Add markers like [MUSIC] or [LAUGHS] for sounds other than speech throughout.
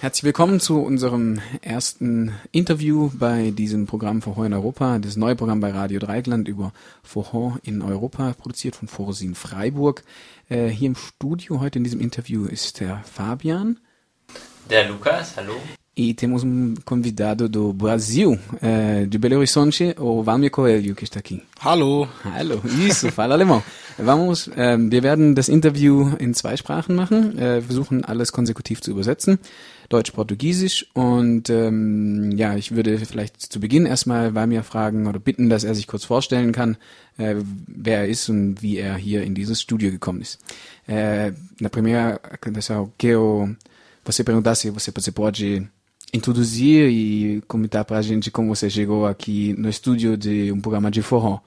Herzlich willkommen zu unserem ersten Interview bei diesem Programm Vorhor in Europa, das neue Programm bei Radio Dreigland über Vorhor in Europa, produziert von Forosin Freiburg. Äh, hier im Studio heute in diesem Interview ist der Fabian. Der Lukas, hallo. E temos um convidado do Brasil, é, de Belo Horizonte, o Valmir Coelho, que está aqui. Hallo. Hallo, isso, fala alemão. Vamos, ähm, wir werden das Interview in zwei Sprachen machen, äh, versuchen alles konsekutiv zu übersetzen, Deutsch, Portugiesisch und ähm, ja, ich würde vielleicht zu Beginn erstmal Valmir fragen oder bitten, dass er sich kurz vorstellen kann, äh, wer er ist und wie er hier in dieses Studio gekommen ist. Äh, na primeira, pessoal, que eu, você perguntasse, você, você pode introduzir e comentar pra gente como você chegou aqui no estúdio de um programa de forró.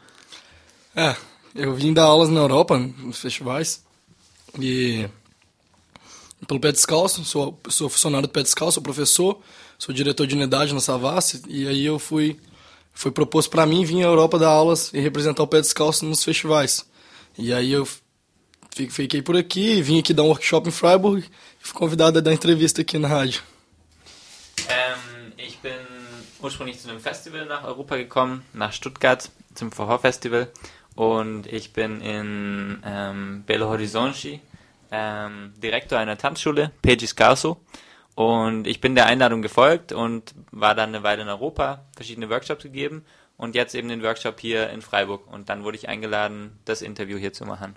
É, eu vim dar aulas na Europa, nos festivais, e pelo Pé Descalço, sou, sou funcionário do Pé Descalço, sou professor, sou diretor de unidade na Savassi, e aí eu fui, foi proposto para mim vir à Europa dar aulas e representar o Pé Descalço nos festivais. E aí eu fiquei por aqui, vim aqui dar um workshop em Freiburg e fui convidado a dar entrevista aqui na rádio. Ähm, ich bin ursprünglich zu einem Festival nach Europa gekommen, nach Stuttgart, zum Vorhor-Festival. Und ich bin in ähm, Belo Horizonte ähm, Direktor einer Tanzschule, Pegis Carso. Und ich bin der Einladung gefolgt und war dann eine Weile in Europa, verschiedene Workshops gegeben und jetzt eben den Workshop hier in Freiburg. Und dann wurde ich eingeladen, das Interview hier zu machen.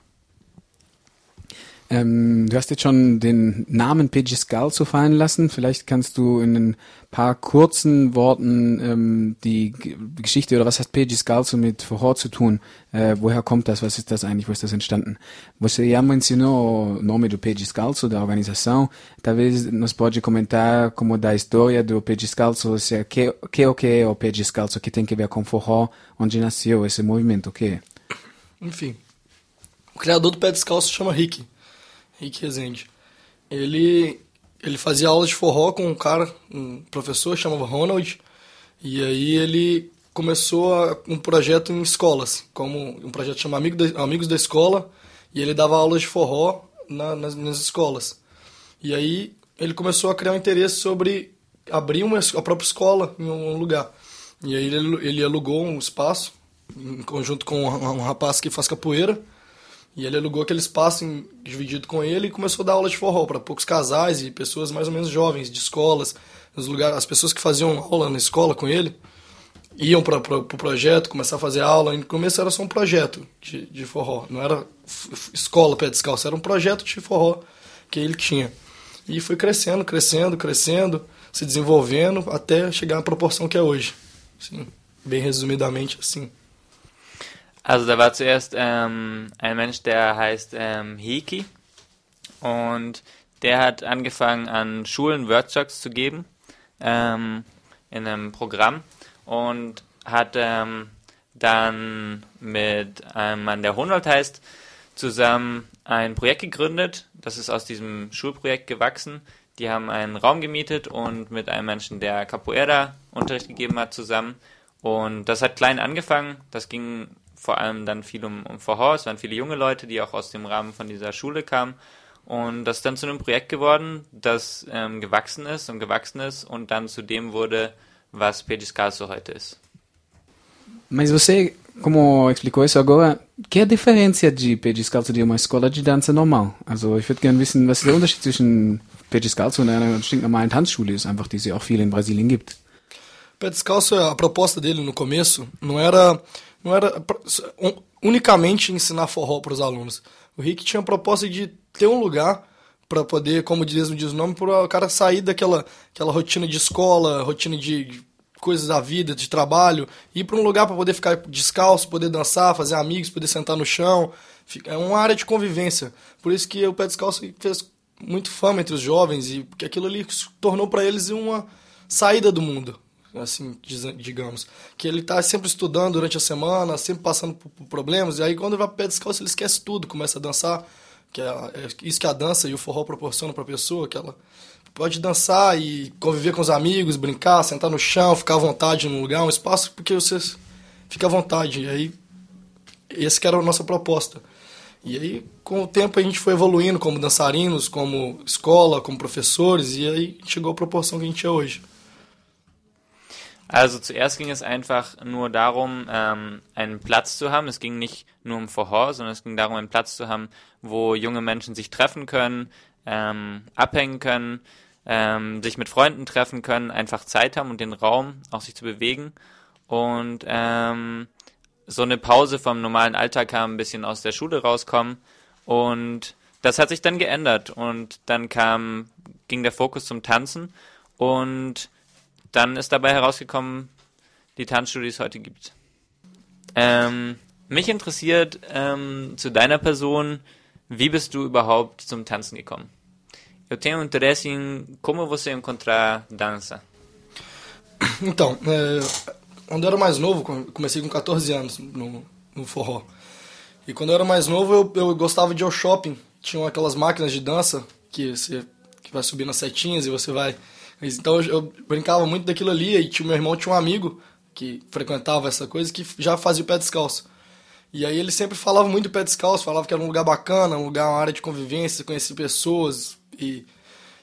Ähm, du hast jetzt schon den Namen Peggy Scalzo fallen lassen. Vielleicht kannst du in ein paar kurzen Worten ähm, die G Geschichte oder was hat Peggy Scalzo mit Forró zu tun? Äh, woher kommt das? Was ist das eigentlich? Wo ist das entstanden? Você já mencionou o nome do Peggy Scalzo, da organização. Talvez nos pode comentar como da história do Peggy Scalzo, se é, que, que o que é o Peggy Scalzo, que tem que ver com forró, onde nasceu esse movimento, o que Enfim, o criador do Pé Descalço chama Rick. Rick Rezende. Ele, ele fazia aulas de forró com um cara, um professor, chamava Ronald, e aí ele começou a, um projeto em escolas, como um projeto chamado Amigo Amigos da Escola, e ele dava aulas de forró na, nas, nas escolas. E aí ele começou a criar um interesse sobre abrir uma, a própria escola em um lugar. E aí ele, ele alugou um espaço, em conjunto com um, um rapaz que faz capoeira, e ele alugou aquele espaço em, dividido com ele e começou a dar aula de forró para poucos casais e pessoas mais ou menos jovens, de escolas, nos lugares, as pessoas que faziam aula na escola com ele iam para o pro, pro projeto, começar a fazer aula. No começo era só um projeto de, de forró, não era escola pé descalço, era um projeto de forró que ele tinha. E foi crescendo, crescendo, crescendo, se desenvolvendo até chegar à proporção que é hoje. Assim, bem resumidamente assim. Also da war zuerst ähm, ein Mensch, der heißt ähm, Hiki und der hat angefangen an Schulen Workshops zu geben ähm, in einem Programm und hat ähm, dann mit einem Mann, der Honold heißt, zusammen ein Projekt gegründet. Das ist aus diesem Schulprojekt gewachsen. Die haben einen Raum gemietet und mit einem Menschen, der Capoeira Unterricht gegeben hat, zusammen. Und das hat klein angefangen. Das ging vor allem dann viel um, um Vorhaus, es waren viele junge Leute, die auch aus dem Rahmen von dieser Schule kamen. Und das ist dann zu einem Projekt geworden, das ähm, gewachsen ist und gewachsen ist und dann zu dem wurde, was Pediscaso heute ist. Mas você, como explicou isso agora, que é a diferença de Pé Descalço de uma escola de dança normal? Also ich würde gerne wissen, was ist der Unterschied zwischen Pé Descalço und einer stinknormalen Tanzschule ist, einfach die es ja auch viel in Brasilien gibt. Pé Descalço, a proposta dele no começo não era não era unicamente ensinar forró para os alunos. O Rick tinha a proposta de ter um lugar para poder, como diz, diz o nome, para o cara sair daquela aquela rotina de escola, rotina de coisas da vida, de trabalho, ir para um lugar para poder ficar descalço, poder dançar, fazer amigos, poder sentar no chão. É uma área de convivência. Por isso que o pé descalço fez muito fama entre os jovens e que aquilo ali tornou para eles uma saída do mundo assim, digamos. Que ele está sempre estudando durante a semana, sempre passando por, problemas, e aí quando vai para pé descalço ele esquece tudo, começa a dançar, que é, é isso que a dança e o forró proporcionam para a pessoa, que ela pode dançar e conviver com os amigos, brincar, sentar no chão, ficar à vontade num lugar, um espaço porque você fica à vontade. E aí, esse que era a nossa proposta. E aí, com o tempo, a gente foi evoluindo como dançarinos, como escola, como professores, e aí chegou à proporção que a gente é hoje. Also zuerst ging es einfach nur darum, ähm, einen Platz zu haben. Es ging nicht nur um Vorhor, sondern es ging darum, einen Platz zu haben, wo junge Menschen sich treffen können, ähm, abhängen können, ähm, sich mit Freunden treffen können, einfach Zeit haben und den Raum, auch sich zu bewegen. Und ähm, so eine Pause vom normalen Alltag haben, ein bisschen aus der Schule rauskommen. Und das hat sich dann geändert. Und dann kam, ging der Fokus zum Tanzen. Und dann ist dabei herausgekommen, die Tanzschule, die es heute gibt. Ähm, mich interessiert ähm, zu deiner Person, wie bist du überhaupt zum Tanzen gekommen? Eu tenho interesse em como você encontrar dança. Então, é, quando eu era mais novo, comecei com 14 anos no, no forró. E quando eu era mais novo, eu, eu gostava de ir ao shopping. Tinham aquelas máquinas de dança que você que vai subir nas setinhas e você vai. Então eu, brincava muito daquilo ali. E tinha, meu irmão tinha um amigo que frequentava essa coisa que já fazia o pé descalço. E aí ele sempre falava muito do pé descalço, falava que era um lugar bacana, um lugar, uma área de convivência, conhecer pessoas e,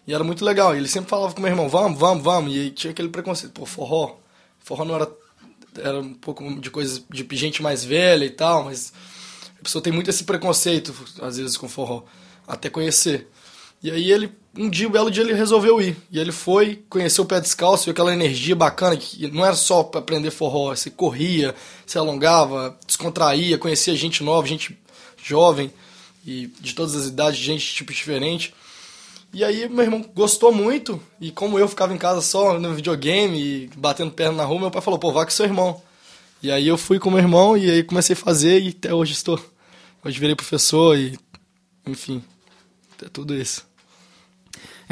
e era muito legal. E ele sempre falava com meu irmão, vamos, vamos, vamos. E aí tinha aquele preconceito, pô, forró. Forró não era era um pouco de coisas de gente mais velha e tal, mas a pessoa tem muito esse preconceito, às vezes, com forró, até conhecer. E aí ele, um dia, um belo dia, ele resolveu ir. E ele foi, conheceu o pé descalço, viu aquela energia bacana, que não era só para aprender forró, você corria, se alongava, descontraía, conhecia gente nova, gente jovem, e de todas as idades, gente de tipo diferente. E aí meu irmão gostou muito, e como eu ficava em casa só no videogame batendo perna na rua, meu pai falou, pô, vá com seu irmão. E aí eu fui com meu irmão e aí comecei a fazer e até hoje estou. Hoje virei professor e enfim, é tudo isso.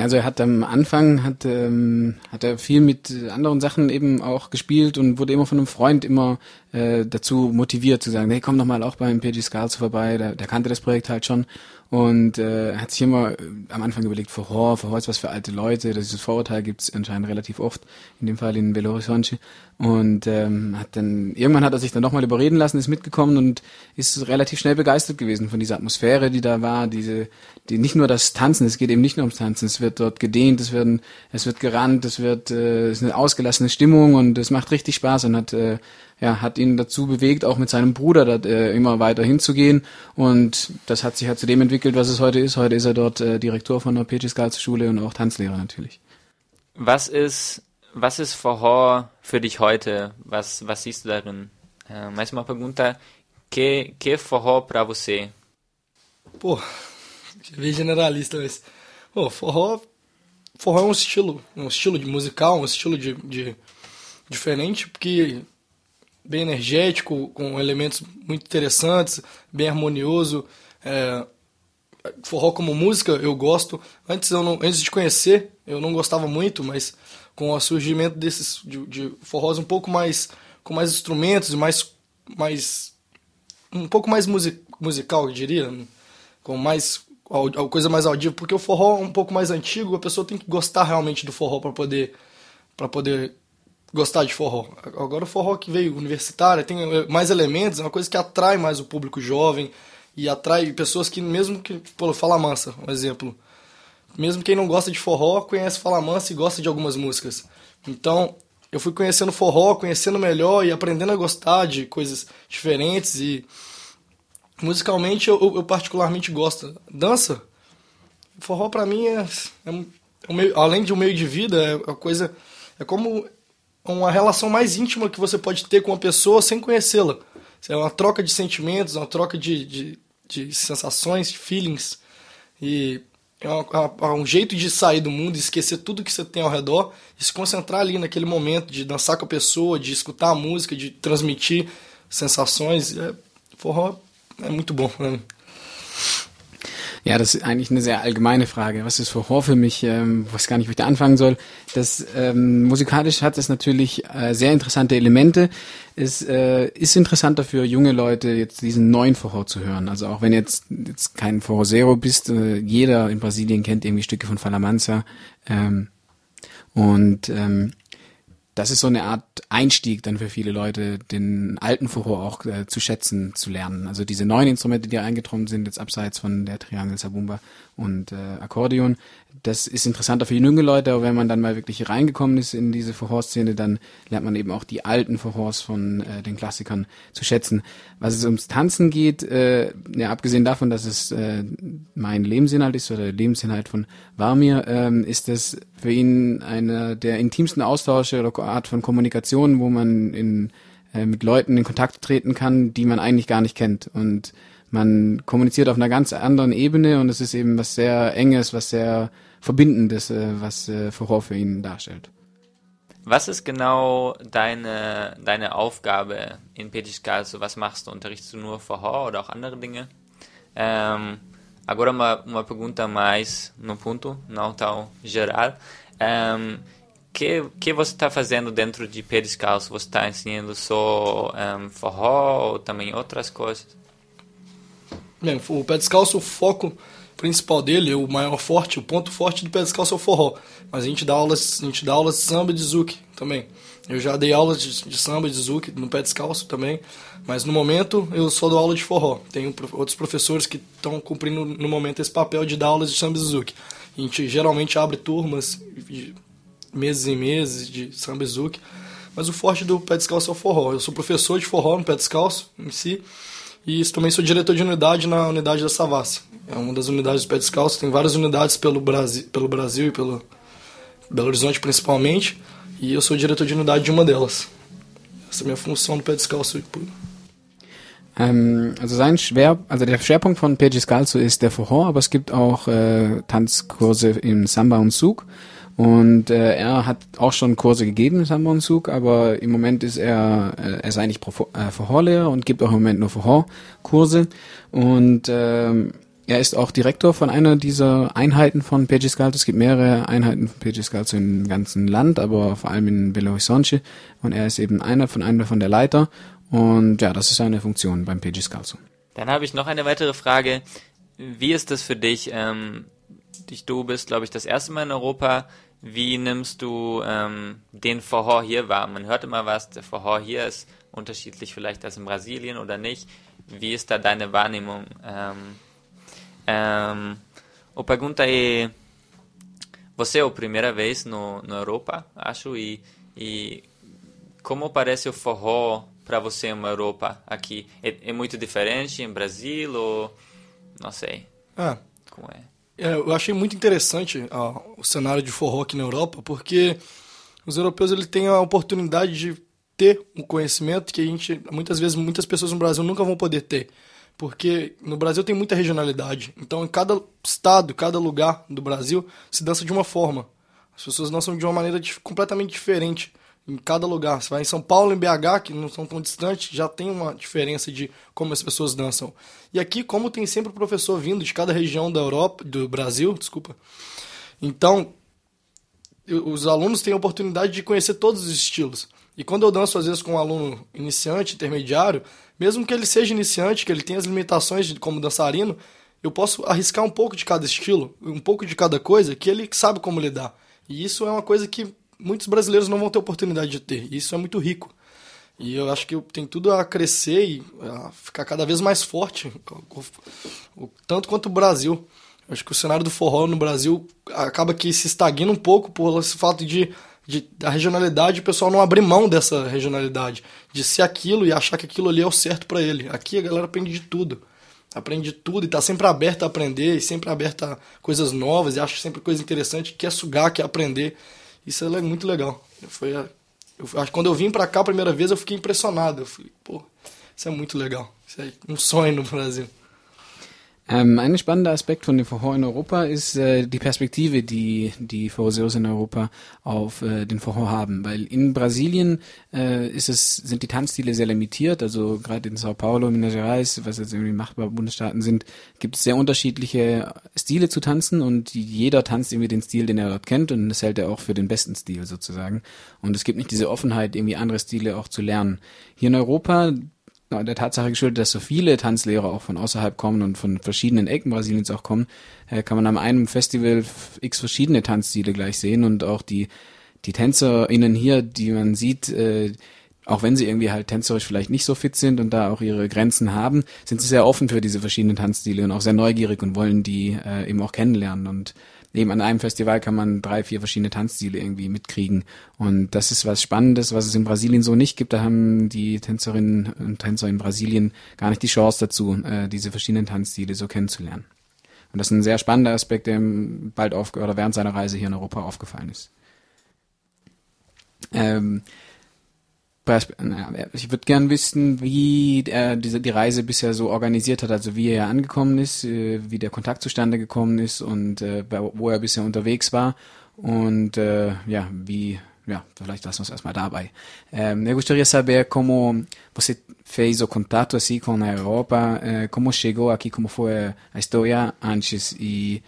Also er hat am Anfang hat, ähm, hat er viel mit anderen Sachen eben auch gespielt und wurde immer von einem Freund immer äh, dazu motiviert zu sagen, hey, komm doch mal auch beim PG Scales vorbei, der, der kannte das Projekt halt schon und äh, hat sich immer äh, am Anfang überlegt, Horror, Horror ist was für alte Leute, das dieses Vorurteil gibt es anscheinend relativ oft, in dem Fall in Belo Horizonte. Und ähm, hat dann, irgendwann hat er sich dann nochmal überreden lassen, ist mitgekommen und ist relativ schnell begeistert gewesen von dieser Atmosphäre, die da war, diese, die nicht nur das Tanzen, es geht eben nicht nur ums Tanzen, es wird dort gedehnt, es werden, es wird gerannt, es wird, äh, es ist eine ausgelassene Stimmung und es macht richtig Spaß und hat äh, ja, hat ihn dazu bewegt, auch mit seinem Bruder da, äh, immer weiter hinzugehen. Und das hat sich halt zu dem entwickelt, was es heute ist. Heute ist er dort äh, Direktor von der Schule und auch Tanzlehrer natürlich. Was ist, was ist Forró für dich heute? Was, was siehst du darin? Uh, mais uma pergunta. Que, que forró para você? Pô, bem generalista, mas... Pô, forró, forró é um estilo, um estilo de musical, um estilo de, de diferente, porque bem energético, com elementos muito interessantes, bem harmonioso. É, forró como música eu gosto. Antes, eu não, antes de conhecer, eu não gostava muito, mas com o surgimento desses de, de forrós um pouco mais com mais instrumentos, mais mais um pouco mais music, musical, eu diria, com mais coisa mais audível, porque o forró é um pouco mais antigo, a pessoa tem que gostar realmente do forró para poder para poder gostar de forró. Agora o forró que veio universitário tem mais elementos, é uma coisa que atrai mais o público jovem e atrai pessoas que mesmo que, pô, Fala Mansa, um exemplo. Mesmo quem não gosta de forró, conhece Fala Mansa e gosta de algumas músicas. Então, eu fui conhecendo forró, conhecendo melhor e aprendendo a gostar de coisas diferentes e musicalmente eu, eu particularmente gosto. Dança, forró para mim é, é, um meio, além de um meio de vida, é uma coisa é como uma relação mais íntima que você pode ter com uma pessoa sem conhecê-la. É uma troca de sentimentos, uma troca de, de, de sensações, de feelings. E é, é um jeito de sair do mundo, esquecer tudo que você tem ao redor e se concentrar ali naquele momento de dançar com a pessoa, de escutar a música, de transmitir sensações. É, forró é muito bom mim. Ja, das ist eigentlich eine sehr allgemeine Frage. Was ist Horror für mich? Ähm, weiß gar nicht, wo ich da anfangen soll. Das ähm, musikalisch hat es natürlich äh, sehr interessante Elemente. Es äh, ist interessanter für junge Leute, jetzt diesen neuen Horror zu hören. Also auch wenn jetzt jetzt kein Forrozero bist, äh, jeder in Brasilien kennt irgendwie Stücke von Falamanza. Ähm, und ähm, das ist so eine Art Einstieg dann für viele Leute, den alten Forró auch äh, zu schätzen, zu lernen. Also diese neuen Instrumente, die eingetroffen sind, jetzt abseits von der Triangel Sabumba und äh, Akkordeon, das ist interessanter für junge Leute, aber wenn man dann mal wirklich reingekommen ist in diese Forró-Szene, dann lernt man eben auch die alten Forrós von äh, den Klassikern zu schätzen. Was es ums Tanzen geht, äh, ja, abgesehen davon, dass es äh, mein Lebensinhalt ist oder der Lebensinhalt von Warmir, ähm, ist es für ihn einer der intimsten Austausche oder Art von Kommunikation, wo man in, äh, mit Leuten in Kontakt treten kann, die man eigentlich gar nicht kennt. Und man kommuniziert auf einer ganz anderen Ebene und es ist eben was sehr Enges, was sehr Verbindendes, äh, was äh, Forró für ihn darstellt. Was ist genau deine, deine Aufgabe in Petiscal? Also was machst du? Unterrichtest du nur Forró oder auch andere Dinge? Ähm, agora uma, uma pergunta mais no ponto, não tão geral. Um, que que você está fazendo dentro de pé descalço? Você está ensinando só um, forró ou também outras coisas? Bem, o pé descalço, o foco principal dele, o maior forte, o ponto forte do pé descalço é o forró. Mas a gente dá aulas, a gente dá aulas de samba de zouk também. Eu já dei aulas de, de samba de zouk no pé descalço também, mas no momento eu só dou aula de forró. Tenho outros professores que estão cumprindo no momento esse papel de dar aulas de samba de zouk. A gente geralmente abre turmas meses e meses de samba e zouk, mas o forte do pé descalço é o forró. Eu sou professor de forró no pé descalço em si, e também sou diretor de unidade na unidade da Savassi. É uma das unidades do pé descalço. Tem várias unidades pelo Brasil, pelo Brasil e pelo Belo Horizonte principalmente. E eu sou diretor de unidade de uma delas. Essa é a minha função do pé descalço. Ähm, also sein Schwer, also der Schwerpunkt von Pé Descalço ist der Forró, aber es gibt auch äh, Tanzkurse im Samba und Zug. Und äh, er hat auch schon Kurse gegeben in Samba Zug, aber im Moment ist er, äh, er ist eigentlich äh, Verhorlehrer und gibt auch im Moment nur Verhor-Kurse. Und ähm, er ist auch Direktor von einer dieser Einheiten von Pegiscalto. Es gibt mehrere Einheiten von Pegiscalto im ganzen Land, aber vor allem in Belo Horizonte. Und er ist eben einer von einer von der Leiter. Und ja, das ist seine Funktion beim Pegiscalto. Dann habe ich noch eine weitere Frage. Wie ist das für dich? Ähm, dich du bist, glaube ich, das erste Mal in Europa wie nimmst du ähm, den Forró hier wahr? Man hört immer was, der Forró hier ist unterschiedlich vielleicht als in Brasilien oder nicht. Wie ist da deine Wahrnehmung? Ähm, ähm, o pergunta é, você é a primeira vez no, no Europa, acho, e, e como parece o forró para você na Europa aqui? É, é, muito diferente em Brasil ou não sei? Ah, como é? É, eu achei muito interessante ó, o cenário de forró aqui na Europa, porque os europeus ele têm a oportunidade de ter um conhecimento que a gente, muitas vezes, muitas pessoas no Brasil nunca vão poder ter. Porque no Brasil tem muita regionalidade. Então, em cada estado, cada lugar do Brasil, se dança de uma forma. As pessoas dançam de uma maneira completamente diferente em cada lugar. Você vai em São Paulo, em BH, que não são tão distantes, já tem uma diferença de como as pessoas dançam. E aqui, como tem sempre professor vindo de cada região da Europa, do Brasil, desculpa. Então, os alunos têm a oportunidade de conhecer todos os estilos. E quando eu danço, às vezes, com um aluno iniciante, intermediário, mesmo que ele seja iniciante, que ele tenha as limitações de como dançarino, eu posso arriscar um pouco de cada estilo, um pouco de cada coisa, que ele sabe como lidar. E isso é uma coisa que muitos brasileiros não vão ter oportunidade de ter. E isso é muito rico. E eu acho que tem tudo a crescer e a ficar cada vez mais forte, tanto quanto o Brasil. Eu acho que o cenário do forró no Brasil acaba que se estagna um pouco por esse fato de, de da regionalidade, o pessoal não abrir mão dessa regionalidade, de ser aquilo e achar que aquilo ali é o certo para ele. Aqui a galera aprende de tudo. Aprende de tudo e está sempre aberta a aprender, e sempre aberta a coisas novas, e acha sempre coisa interessante, quer sugar, quer aprender. Isso é muito legal. Foi a, eu, quando eu vim para cá a primeira vez, eu fiquei impressionado. Eu falei, pô, isso é muito legal. Isso é um sonho no Brasil. Ähm, ein spannender Aspekt von dem Verhör in Europa ist äh, die Perspektive, die die Verhörs in Europa auf äh, den Verhör haben. Weil in Brasilien äh, ist es, sind die Tanzstile sehr limitiert. Also gerade in Sao Paulo, Minas Gerais, was jetzt irgendwie machbare Bundesstaaten sind, gibt es sehr unterschiedliche Stile zu tanzen und jeder tanzt irgendwie den Stil, den er dort kennt und das hält er auch für den besten Stil sozusagen. Und es gibt nicht diese Offenheit, irgendwie andere Stile auch zu lernen. Hier in Europa der Tatsache geschuldet, dass so viele Tanzlehrer auch von außerhalb kommen und von verschiedenen Ecken Brasiliens auch kommen, äh, kann man am einem Festival x verschiedene Tanzstile gleich sehen und auch die die TänzerInnen hier, die man sieht, äh, auch wenn sie irgendwie halt tänzerisch vielleicht nicht so fit sind und da auch ihre Grenzen haben, sind sie sehr offen für diese verschiedenen Tanzstile und auch sehr neugierig und wollen die äh, eben auch kennenlernen. Und eben an einem Festival kann man drei, vier verschiedene Tanzstile irgendwie mitkriegen. Und das ist was Spannendes, was es in Brasilien so nicht gibt. Da haben die Tänzerinnen und Tänzer in Brasilien gar nicht die Chance dazu, äh, diese verschiedenen Tanzstile so kennenzulernen. Und das ist ein sehr spannender Aspekt, der ihm bald auf, oder während seiner Reise hier in Europa aufgefallen ist. Ähm, ich würde gern wissen, wie er die Reise bisher so organisiert hat, also wie er angekommen ist, äh, wie der Kontakt zustande gekommen ist und äh, wo er bisher unterwegs war und äh, ja, wie, ja, vielleicht lassen wir uns erstmal dabei. Ähm, eu gostaria de saber como você fez o contato assim com Europa, eh, como chegou aqui, como foi a história antes e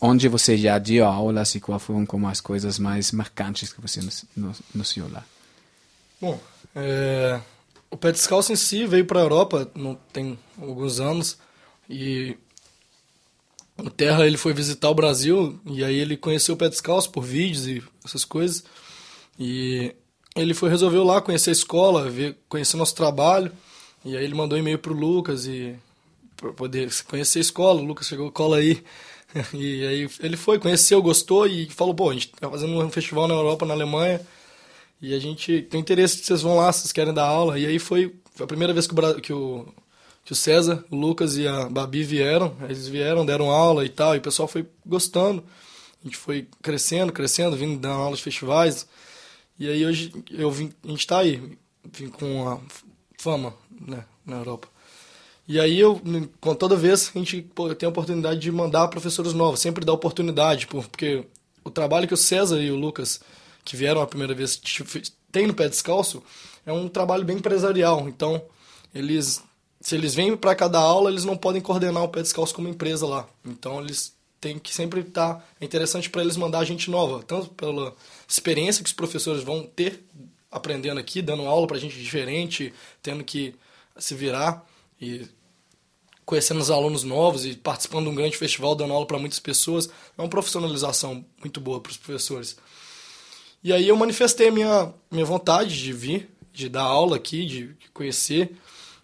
onde você já deu aulas e quais foram como as coisas mais marcantes que você nos, nos, nos lá. Bom, é, o pé descalço em si veio para a Europa não, tem alguns anos e o Terra ele foi visitar o Brasil e aí ele conheceu o pé descalço por vídeos e essas coisas e ele foi resolveu lá conhecer a escola, ver, conhecer nosso trabalho e aí ele mandou um e-mail pro Lucas e para poder conhecer a escola, o Lucas chegou cola aí. [LAUGHS] E aí ele foi, conheceu, gostou e falou, pô, a gente tá fazendo um festival na Europa, na Alemanha e a gente tem interesse vocês vão lá, vocês querem dar aula. E aí foi, foi a primeira vez que o, que o, que o César, o Lucas e a Babi vieram. Eles vieram, deram aula e tal, e o pessoal foi gostando. A gente foi crescendo, crescendo, vindo dando aulas de festivais. E aí hoje eu vim, a gente está aí, vim com a fama né, na Europa. E aí eu, com toda vez, a gente tem a oportunidade de mandar professores novos, sempre dá oportunidade, porque o trabalho que o César e o Lucas que vieram a primeira vez tem no pé descalço, é um trabalho bem empresarial. Então, eles se eles vêm para cada aula, eles não podem coordenar o pé descalço como empresa lá. Então, eles têm que sempre estar tá, é interessante para eles mandar gente nova, tanto pela experiência que os professores vão ter aprendendo aqui, dando aula para gente diferente, tendo que se virar e conhecendo os alunos novos e participando de um grande festival, dando aula para muitas pessoas, é uma profissionalização muito boa para os professores. E aí eu manifestei a minha, minha vontade de vir, de dar aula aqui, de, conhecer.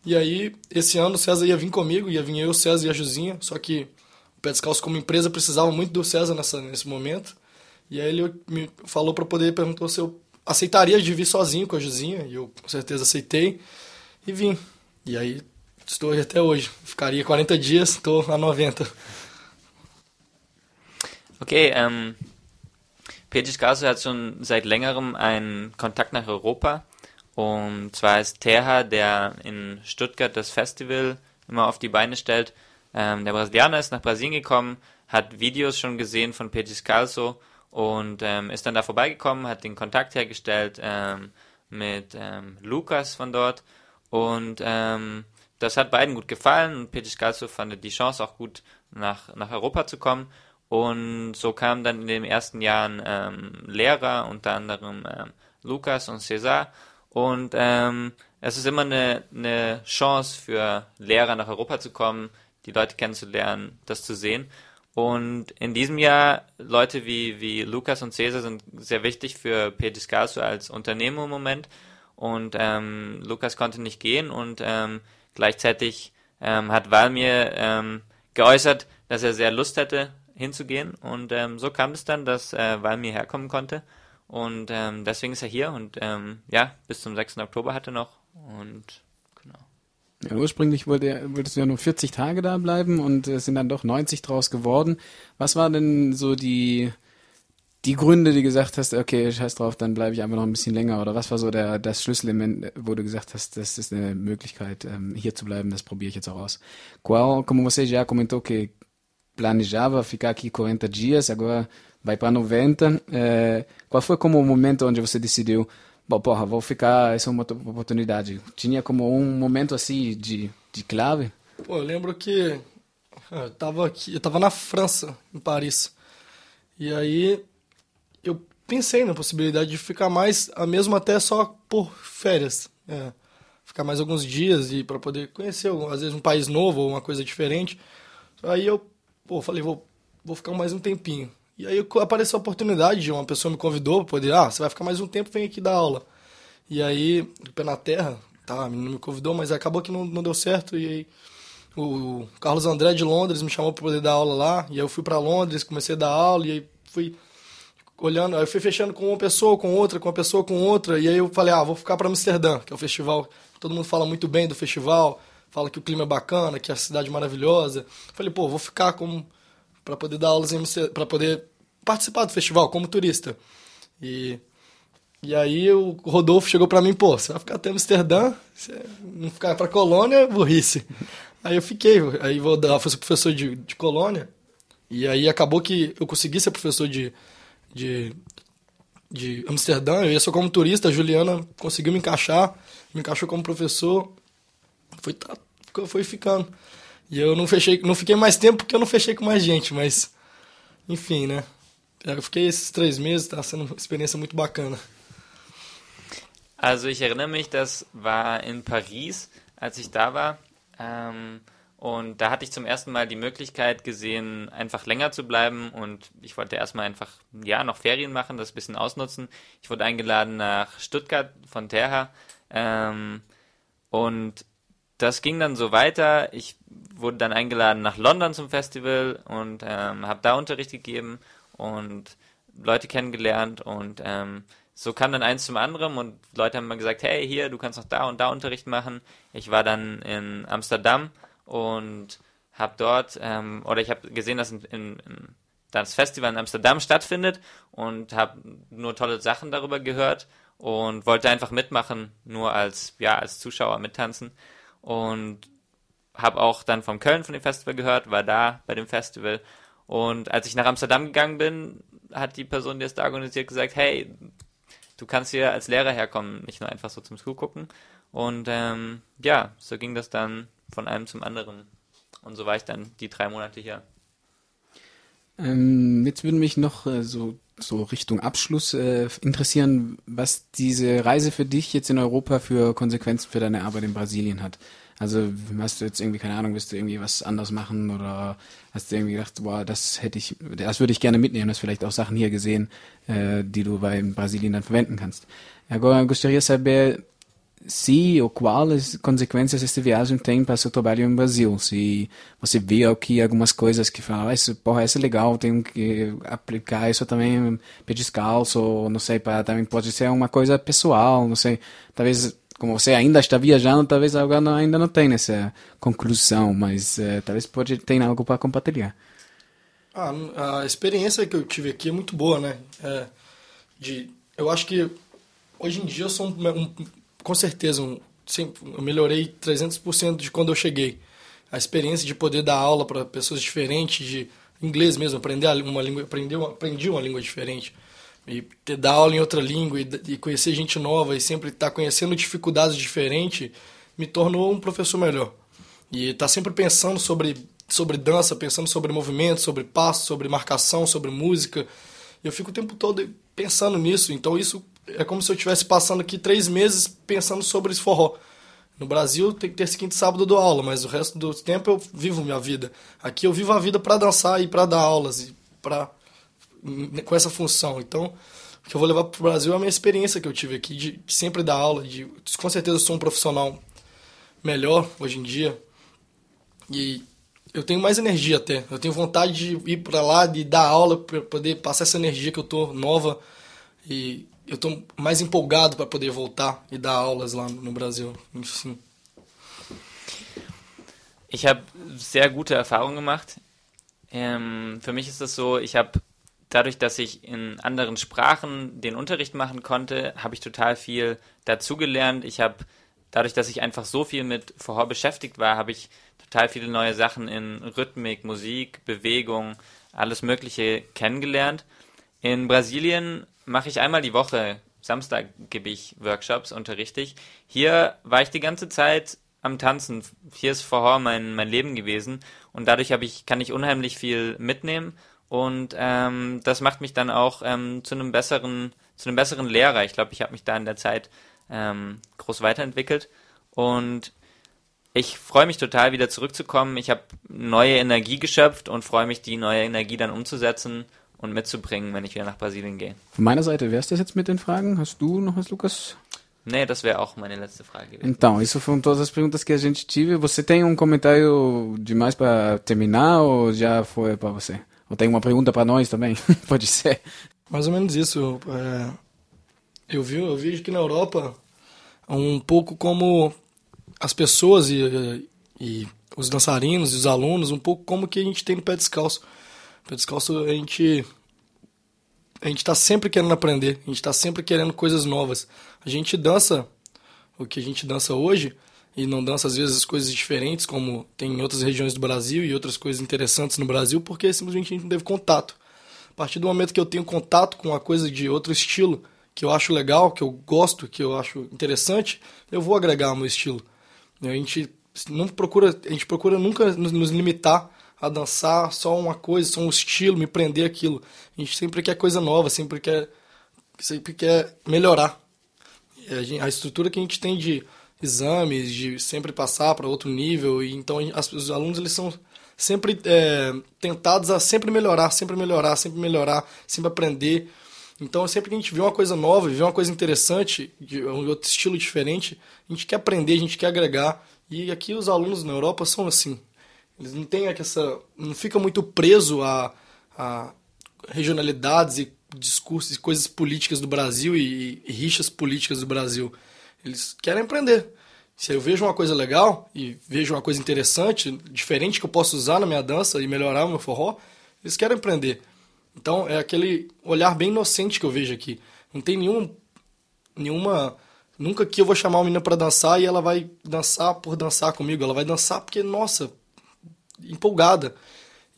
E aí, esse ano o César ia vir comigo, ia vir eu, o César e a Juzinha, só que o Pé Descalço como empresa precisava muito do César nessa, nesse momento. E aí ele me falou para poder, perguntou se eu aceitaria de vir sozinho com a Juzinha, e eu com certeza aceitei, e vim. E aí estou aí até hoje. Ficaria 40 dias, estou a 90. Ok, um, Petich Gaso hat schon seit längerem einen Kontakt nach Europa. Und zwar ist Terha, der in Stuttgart das Festival immer auf die Beine stellt. Ähm, der Brasilianer ist nach Brasilien gekommen, hat Videos schon gesehen von Petich Calso und ähm, ist dann da vorbeigekommen, hat den Kontakt hergestellt ähm, mit ähm, Lukas von dort. Und ähm, das hat beiden gut gefallen und Petich Calso fand die Chance auch gut, nach, nach Europa zu kommen. Und so kamen dann in den ersten Jahren ähm, Lehrer, unter anderem ähm, Lukas und César. Und ähm, es ist immer eine, eine Chance für Lehrer nach Europa zu kommen, die Leute kennenzulernen, das zu sehen. Und in diesem Jahr Leute wie, wie Lukas und Cesar sind sehr wichtig für Pediscaso als Unternehmen im Moment. Und ähm, Lukas konnte nicht gehen und ähm, gleichzeitig ähm, hat Valmir ähm, geäußert, dass er sehr Lust hätte, hinzugehen. Und ähm, so kam es dann, dass äh, Valmir herkommen konnte. Und ähm, deswegen ist er hier und ähm, ja, bis zum 6. Oktober hat er noch. Und genau. Ja, ursprünglich wollte er, wolltest du ja nur 40 Tage da bleiben und es sind dann doch 90 draus geworden. Was war denn so die, die Gründe, die gesagt hast, okay, scheiß drauf, dann bleibe ich einfach noch ein bisschen länger? Oder was war so der, das Schlüsselelement, wo du gesagt hast, das ist eine Möglichkeit, ähm, hier zu bleiben, das probiere ich jetzt auch aus? Qual, como você já comentou que planejava ficar aqui 40 dias, agora vai para 90. É, qual foi como o momento onde você decidiu, bom, porra, vou ficar, essa é uma oportunidade? Tinha como um momento assim de, de clave? Pô, eu lembro que eu tava aqui, eu tava na França, em Paris. E aí eu pensei na possibilidade de ficar mais, mesmo até só por férias. É, ficar mais alguns dias e para poder conhecer, às vezes, um país novo ou uma coisa diferente. Aí eu pô, falei, vou, vou ficar mais um tempinho. E aí apareceu a oportunidade de uma pessoa me convidou para poder, ah, você vai ficar mais um tempo, vem aqui dar aula. E aí, pé na terra, tá, menina me convidou, mas acabou que não, não deu certo. E aí o Carlos André de Londres me chamou para poder dar aula lá. E aí eu fui para Londres, comecei a dar aula e aí fui olhando, aí eu fui fechando com uma pessoa, com outra, com uma pessoa, com outra. E aí eu falei, ah, vou ficar para Amsterdã, que é o festival. Todo mundo fala muito bem do festival, fala que o clima é bacana, que a cidade é maravilhosa. Falei, pô, vou ficar como para poder dar aulas em para poder participar do festival como turista. E e aí o Rodolfo chegou para mim, pô, você vai ficar até Amsterdã, você não ficar para Colônia, burrice. Aí eu fiquei, aí vou dar, fui professor de, de Colônia, e aí acabou que eu consegui ser professor de, de, de Amsterdã, eu ia só como turista, a Juliana conseguiu me encaixar, me encaixou como professor, foi, foi ficando. E eu não fechei, não fiquei mais tempo porque eu não fechei com mais gente, mas enfim, né? Eu fiquei esses três meses, tá sendo uma experiência muito bacana. Also ich erinnere mich, das war in Paris, als ich da war. Ähm, und da hatte ich zum ersten Mal die Möglichkeit gesehen, einfach länger zu bleiben. Und ich wollte erstmal einfach, ja, noch Ferien machen, das bisschen ausnutzen. Ich wurde eingeladen nach Stuttgart von Terha. Ähm, und das ging dann so weiter. Ich wurde dann eingeladen nach London zum Festival und ähm, habe da Unterricht gegeben und Leute kennengelernt und ähm, so kam dann eins zum anderen und Leute haben mal gesagt, hey, hier, du kannst noch da und da Unterricht machen. Ich war dann in Amsterdam und habe dort, ähm, oder ich habe gesehen, dass in, in, das Festival in Amsterdam stattfindet und habe nur tolle Sachen darüber gehört und wollte einfach mitmachen, nur als, ja, als Zuschauer mittanzen und habe auch dann vom Köln von dem Festival gehört, war da bei dem Festival und als ich nach Amsterdam gegangen bin, hat die Person, die es da organisiert, gesagt, hey, du kannst hier als Lehrer herkommen, nicht nur einfach so zum Zugucken. Und ähm, ja, so ging das dann von einem zum anderen. Und so war ich dann die drei Monate hier. Ähm, jetzt würde mich noch äh, so, so Richtung Abschluss äh, interessieren, was diese Reise für dich jetzt in Europa für Konsequenzen für deine Arbeit in Brasilien hat. Also hast du jetzt irgendwie, keine Ahnung, willst du irgendwie was anders machen oder hast du irgendwie gedacht, boah, das hätte ich, das würde ich gerne mitnehmen, hast vielleicht auch Sachen hier gesehen, äh, die du bei Brasilien dann verwenden kannst. Agora, gostaria saber se ou quais consequências essa viagem tem para seu trabalho no Brasil. Se você vê aqui algumas coisas que falam, ah, isso, porra, isso é legal, tenho que aplicar isso também pé descalço, ou não sei, para também pode ser uma coisa pessoal, não sei, talvez como você ainda está viajando, talvez agora não, ainda não tem essa conclusão, mas é, talvez pode ter algo para compartilhar. Ah, a experiência que eu tive aqui é muito boa, né? É, de, eu acho que hoje em dia eu sou um, um com certeza um, eu melhorei 300% de quando eu cheguei. A experiência de poder dar aula para pessoas diferentes, de inglês mesmo, aprender uma língua, aprender, aprendi uma língua diferente e ter dar aula em outra língua e, e conhecer gente nova e sempre estar tá conhecendo dificuldades diferentes me tornou um professor melhor. E estar tá sempre pensando sobre, sobre dança, pensando sobre movimento, sobre passo, sobre marcação, sobre música. Eu fico o tempo todo pensando nisso. Então isso é como se eu estivesse passando aqui três meses pensando sobre esse forró. No Brasil tem terça, quinta e sábado do aula, mas o resto do tempo eu vivo minha vida. Aqui eu vivo a vida para dançar e para dar aulas e para com essa função. Então, o que eu vou levar para o Brasil é a minha experiência que eu tive aqui, de, de sempre dar aula, de com certeza eu sou um profissional melhor hoje em dia. E eu tenho mais energia até. Eu tenho vontade de ir para lá, de dar aula, para poder passar essa energia que eu tô nova. E eu tô mais empolgado para poder voltar e dar aulas lá no Brasil. Enfim. Ich habe sehr gute Erfahrungen gemacht. Ähm, für mich ist das so, ich habe dadurch, dass ich in anderen Sprachen den Unterricht machen konnte, habe ich total viel dazugelernt. Ich habe dadurch, dass ich einfach so viel mit Vorher beschäftigt war, habe ich total viele neue Sachen in Rhythmik, Musik, Bewegung, alles Mögliche kennengelernt. In Brasilien mache ich einmal die Woche, Samstag gebe ich Workshops, unterrichte ich. Hier war ich die ganze Zeit am Tanzen. Hier ist Vorher mein, mein Leben gewesen und dadurch habe ich, kann ich unheimlich viel mitnehmen und ähm, das macht mich dann auch ähm, zu einem besseren, zu einem besseren Lehrer. Ich glaube, ich habe mich da in der Zeit ähm, groß weiterentwickelt. Und ich freue mich total, wieder zurückzukommen. Ich habe neue Energie geschöpft und freue mich, die neue Energie dann umzusetzen und mitzubringen, wenn ich wieder nach Brasilien gehe. Von meiner Seite wäre es das jetzt mit den Fragen. Hast du noch was, Lucas? Nee, das wäre auch meine letzte Frage gewesen. Então, isso foram todas as perguntas que a gente tive. Você tem um comentário demais para terminar ou já foi para você? Ou tem uma pergunta para nós também? [LAUGHS] Pode ser. Mais ou menos isso. É, eu, vi, eu vejo que na Europa um pouco como as pessoas e, e os dançarinos e os alunos, um pouco como que a gente tem no pé descalço. Pé descalço a gente a gente está sempre querendo aprender, a gente está sempre querendo coisas novas. A gente dança o que a gente dança hoje e não dança às vezes coisas diferentes, como tem em outras regiões do Brasil e outras coisas interessantes no Brasil, porque simplesmente a gente não teve contato. A partir do momento que eu tenho contato com uma coisa de outro estilo, que eu acho legal, que eu gosto, que eu acho interessante, eu vou agregar ao meu estilo. A gente não procura, a gente procura nunca nos limitar a dançar só uma coisa, só um estilo, me prender aquilo. A gente sempre quer coisa nova, sempre quer, sempre quer melhorar. A, gente, a, estrutura que a gente tem de exames, de sempre passar para outro nível, e então as, os alunos eles são sempre é, tentados a sempre melhorar, sempre melhorar, sempre melhorar, sempre aprender. Então, sempre que a gente vê uma coisa nova, vê uma coisa interessante, de um outro estilo diferente, a gente quer aprender, a gente quer agregar. E aqui os alunos na Europa são assim. Eles não têm essa. não fica muito preso a, a regionalidades e discursos e coisas políticas do Brasil e, e, rixas políticas do Brasil. Eles querem aprender. Se eu vejo uma coisa legal e vejo uma coisa interessante, diferente que eu posso usar na minha dança e melhorar o meu forró, eles querem aprender. Então é aquele olhar bem inocente que eu vejo aqui. Não tem nenhum, nenhuma. Nunca que eu vou chamar uma menina para dançar e ela vai dançar por dançar comigo. Ela vai dançar porque, nossa, empolgada.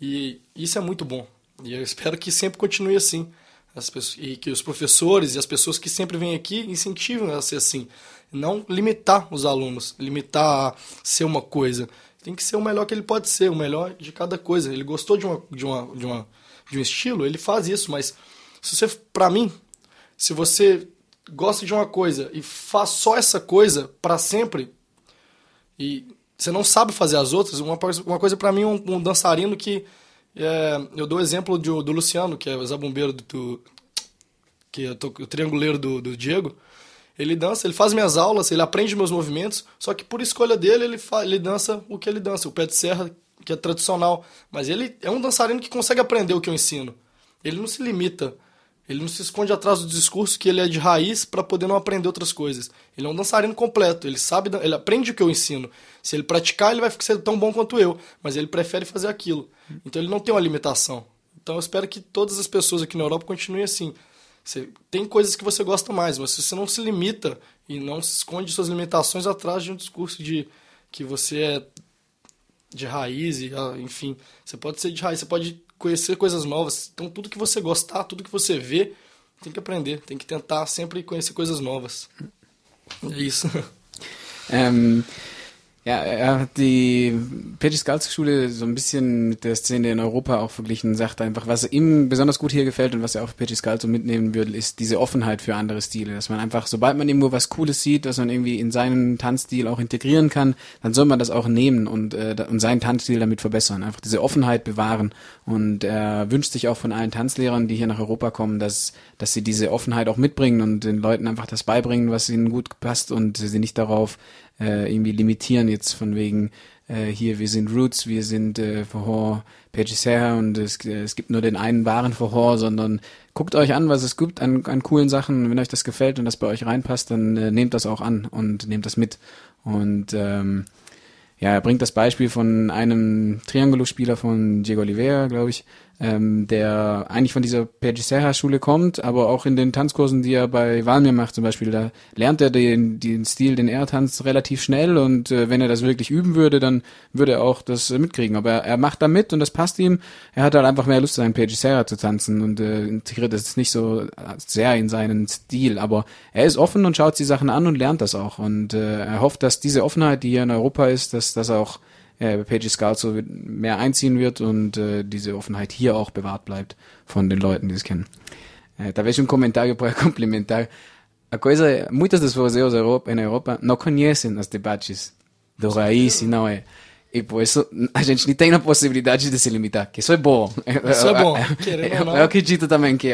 E isso é muito bom. E eu espero que sempre continue assim. Pessoas, e que os professores e as pessoas que sempre vêm aqui incentivem a ser assim. Não limitar os alunos, limitar a ser uma coisa. Tem que ser o melhor que ele pode ser, o melhor de cada coisa. Ele gostou de uma, de uma, de uma de um estilo, ele faz isso, mas se você, para mim, se você gosta de uma coisa e faz só essa coisa para sempre e você não sabe fazer as outras. Uma, uma coisa para mim, um, um, dançarino que. É, eu dou o exemplo do, do Luciano, que é o zabumbeiro do, do. que é o trianguleiro do, do Diego. Ele dança, ele faz minhas aulas, ele aprende meus movimentos, só que por escolha dele, ele, fa, ele dança o que ele dança, o pé de serra, que é tradicional. Mas ele é um dançarino que consegue aprender o que eu ensino. Ele não se limita ele não se esconde atrás do discurso que ele é de raiz para poder não aprender outras coisas. Ele é um dançarino completo, ele sabe, ele aprende o que eu ensino. Se ele praticar, ele vai ser tão bom quanto eu, mas ele prefere fazer aquilo. Então ele não tem uma limitação. Então eu espero que todas as pessoas aqui na Europa continuem assim. Você, tem coisas que você gosta mais, mas se você não se limita e não se esconde suas limitações atrás de um discurso de que você é de raiz, e, ah, enfim, você pode ser de raiz, você pode conhecer coisas novas. Então, tudo que você gostar, tudo que você vê, tem que aprender, tem que tentar sempre conhecer coisas novas. É isso. Ähm, Ja, er hat die Pegiskalsk-Schule so ein bisschen mit der Szene in Europa auch verglichen, sagt einfach, was ihm besonders gut hier gefällt und was er auch Pegiskalsk so mitnehmen würde, ist diese Offenheit für andere Stile. Dass man einfach, sobald man irgendwo was Cooles sieht, was man irgendwie in seinen Tanzstil auch integrieren kann, dann soll man das auch nehmen und, äh, und seinen Tanzstil damit verbessern. Einfach diese Offenheit bewahren. Und er wünscht sich auch von allen Tanzlehrern, die hier nach Europa kommen, dass, dass sie diese Offenheit auch mitbringen und den Leuten einfach das beibringen, was ihnen gut passt und sie nicht darauf äh, irgendwie limitieren jetzt von wegen äh, hier wir sind Roots, wir sind äh, Verhor Pejisera und es, äh, es gibt nur den einen wahren Verhor, sondern guckt euch an, was es gibt an, an coolen Sachen. Wenn euch das gefällt und das bei euch reinpasst, dann äh, nehmt das auch an und nehmt das mit. Und ähm, ja, er bringt das Beispiel von einem Triangulo-Spieler von Diego Oliveira, glaube ich, ähm, der eigentlich von dieser Pergiserra-Schule kommt, aber auch in den Tanzkursen, die er bei Valmir macht zum Beispiel, da lernt er den, den Stil, den tanzt, relativ schnell und äh, wenn er das wirklich üben würde, dann würde er auch das äh, mitkriegen. Aber er, er macht da mit und das passt ihm. Er hat halt einfach mehr Lust, seinen Pergiserra zu tanzen und äh, integriert das nicht so sehr in seinen Stil, aber er ist offen und schaut sich Sachen an und lernt das auch und äh, er hofft, dass diese Offenheit, die hier in Europa ist, dass das auch äh, Page Scalzo mehr einziehen wird und äh, diese Offenheit hier auch bewahrt bleibt von den Leuten, die es kennen. Eh, talvez um comentário para complementar. A coisa, muitas das museus Europa, Europa não conhecem as debates do raiz e não é. E por isso a gente nem tem a possibilidade de se limitar, que isso é bom. Isso é bom. [LAUGHS] Eu, eu, eu acredito também que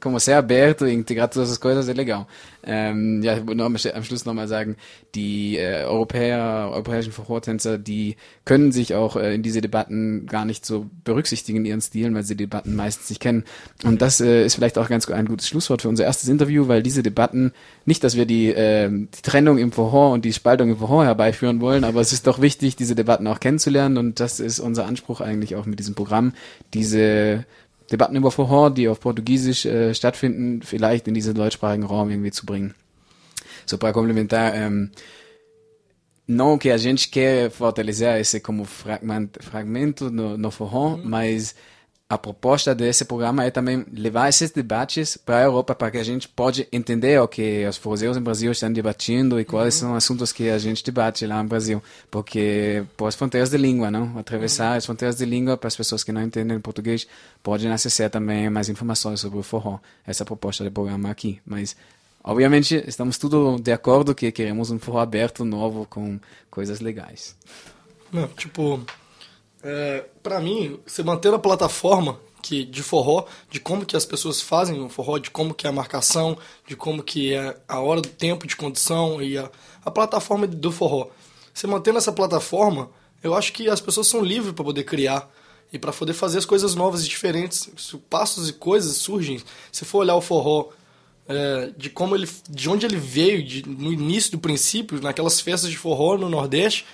como ser aberto e integrar todas essas coisas é legal. Ähm, ja, nur am, am Schluss nochmal sagen, die äh, Europäer, europäischen Vortänzer, die können sich auch äh, in diese Debatten gar nicht so berücksichtigen in ihren Stilen, weil sie die Debatten meistens nicht kennen. Und das äh, ist vielleicht auch ganz ein gutes Schlusswort für unser erstes Interview, weil diese Debatten, nicht, dass wir die, äh, die Trennung im Vorhor und die Spaltung im Vorhor herbeiführen wollen, aber es ist doch wichtig, diese Debatten auch kennenzulernen und das ist unser Anspruch eigentlich auch mit diesem Programm, diese Debatten über Forró, die auf Portugiesisch äh, stattfinden, vielleicht in diesen deutschsprachigen Raum irgendwie zu bringen. So para complementar, ähm, não que a gente quer fortalecer esse como fragmento, fragmento no, no forró, uhum. mas a proposta desse programa é também levar esses debates para a Europa para que a gente pode entender o que os forrozeiros em Brasil estão debatendo e quais uhum. são assuntos que a gente debate lá no Brasil, porque por as fronteiras de língua, não? Atravessar uhum. as fronteiras de língua para as pessoas que não entendem português podem acessar também mais informações sobre o forró. Essa é a proposta do programa aqui, mas obviamente estamos tudo de acordo que queremos um forró aberto, novo, com coisas legais. Não, tipo, é, para mim, você manter a plataforma que de forró, de como que as pessoas fazem o forró, de como que é a marcação, de como que é a hora do tempo de condição e a, a plataforma do forró. Você mantendo essa plataforma, eu acho que as pessoas são livres para poder criar e para poder fazer as coisas novas e diferentes. Passos e coisas surgem. Se for olhar o forró é, de como ele, de onde ele veio, de, no início do princípio, naquelas festas de forró no Nordeste,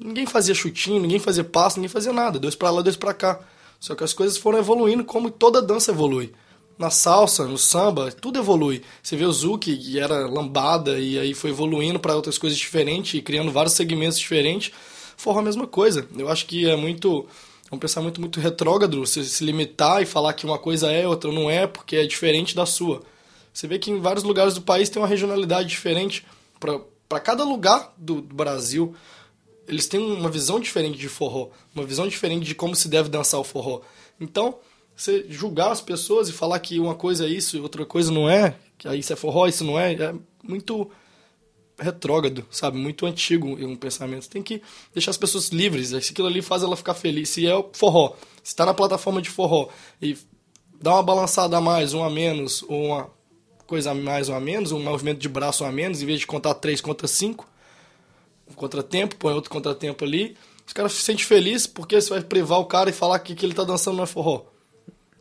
ninguém fazia chutinho, ninguém fazia passo, ninguém fazia nada. Dois para lá, dois para cá. Só que as coisas foram evoluindo como toda dança evolui. Na salsa, no samba, tudo evolui. Você vê o Zuki, que era lambada, e aí foi evoluindo para outras coisas diferentes, e criando vários segmentos diferentes. Forró a mesma coisa. Eu acho que é muito. É um pensamento muito retrógrado você se limitar e falar que uma coisa é, outra não é, porque é diferente da sua. Você vê que em vários lugares do país tem uma regionalidade diferente. Para cada lugar do, do Brasil, eles têm uma visão diferente de forró, uma visão diferente de como se deve dançar o forró. Então, você julgar as pessoas e falar que uma coisa é isso e outra coisa não é, que aí isso é forró, isso não é, é muito retrógrado, sabe? Muito antigo um pensamento. Você tem que deixar as pessoas livres. Se aquilo ali faz ela ficar feliz, se é o forró, se está na plataforma de forró e dá uma balançada a mais, um a menos, ou uma coisa a mais ou a menos, um movimento de braço a menos, em vez de contar três, conta cinco, contratempo, põe outro contratempo ali. Os caras se sentem felizes porque você vai privar o cara e falar que, que ele tá dançando não é forró.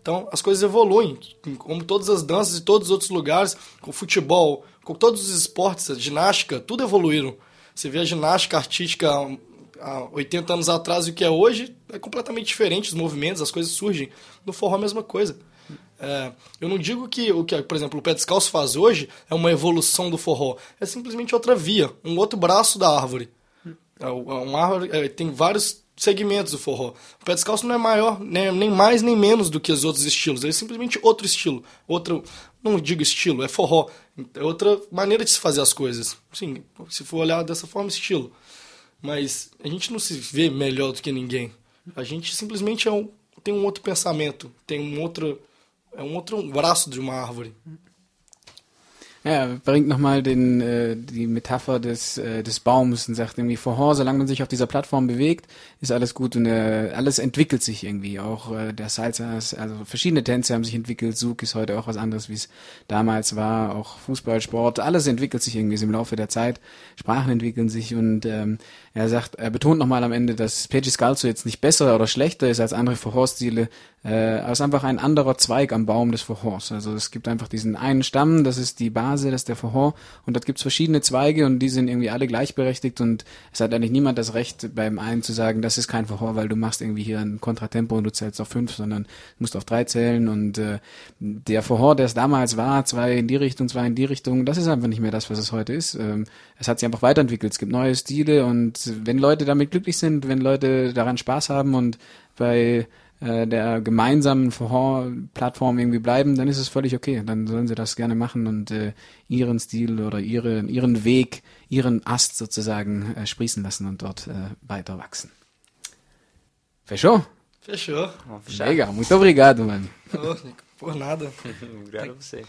Então as coisas evoluem, como todas as danças e todos os outros lugares, com futebol, com todos os esportes, ginástica, tudo evoluíram. Você vê a ginástica artística há 80 anos atrás e o que é hoje, é completamente diferente os movimentos, as coisas surgem. No forró a mesma coisa. É, eu não digo que o que, por exemplo, o pé descalço faz hoje é uma evolução do forró. É simplesmente outra via, um outro braço da árvore. É, é uma árvore é, tem vários segmentos do forró. O pé descalço não é maior, nem, nem mais nem menos do que os outros estilos. É simplesmente outro estilo. Outro, não digo estilo, é forró. É outra maneira de se fazer as coisas. Sim, se for olhar dessa forma, estilo. Mas a gente não se vê melhor do que ninguém. A gente simplesmente é um, tem um outro pensamento, tem um outro é um outro braço de uma árvore. Ja, bringt nochmal den, äh, die Metapher des, äh, des Baums und sagt irgendwie, vorher, solange man sich auf dieser Plattform bewegt, ist alles gut und äh, alles entwickelt sich irgendwie. Auch äh, der Salsa, also verschiedene Tänze haben sich entwickelt, Zug ist heute auch was anderes, wie es damals war, auch Fußball, Sport, alles entwickelt sich irgendwie im Laufe der Zeit, Sprachen entwickeln sich und ähm, er sagt, er betont nochmal am Ende, dass Peggy Scalzo jetzt nicht besser oder schlechter ist als andere Vorhorststile, äh, es ist einfach ein anderer Zweig am Baum des Vorhors. Also es gibt einfach diesen einen Stamm, das ist die Base, das ist der Vorhor und dort gibt es verschiedene Zweige und die sind irgendwie alle gleichberechtigt. Und es hat eigentlich niemand das Recht beim einen zu sagen, das ist kein Vorhor, weil du machst irgendwie hier ein Kontratempo und du zählst auf fünf, sondern musst auf drei zählen. Und äh, der Vorhor, der es damals war, zwei in die Richtung, zwei in die Richtung, das ist einfach nicht mehr das, was es heute ist. Ähm, es hat sich einfach weiterentwickelt, es gibt neue Stile. Und wenn Leute damit glücklich sind, wenn Leute daran Spaß haben und bei äh, der gemeinsamen Plattform irgendwie bleiben, dann ist es völlig okay. Dann sollen sie das gerne machen und äh, ihren Stil oder ihre, ihren Weg, ihren Ast sozusagen äh, sprießen lassen und dort äh, weiter wachsen. Fechou? Fechou. Legal, muito obrigado, mano. Oh, por nada. [LAUGHS] obrigado a você.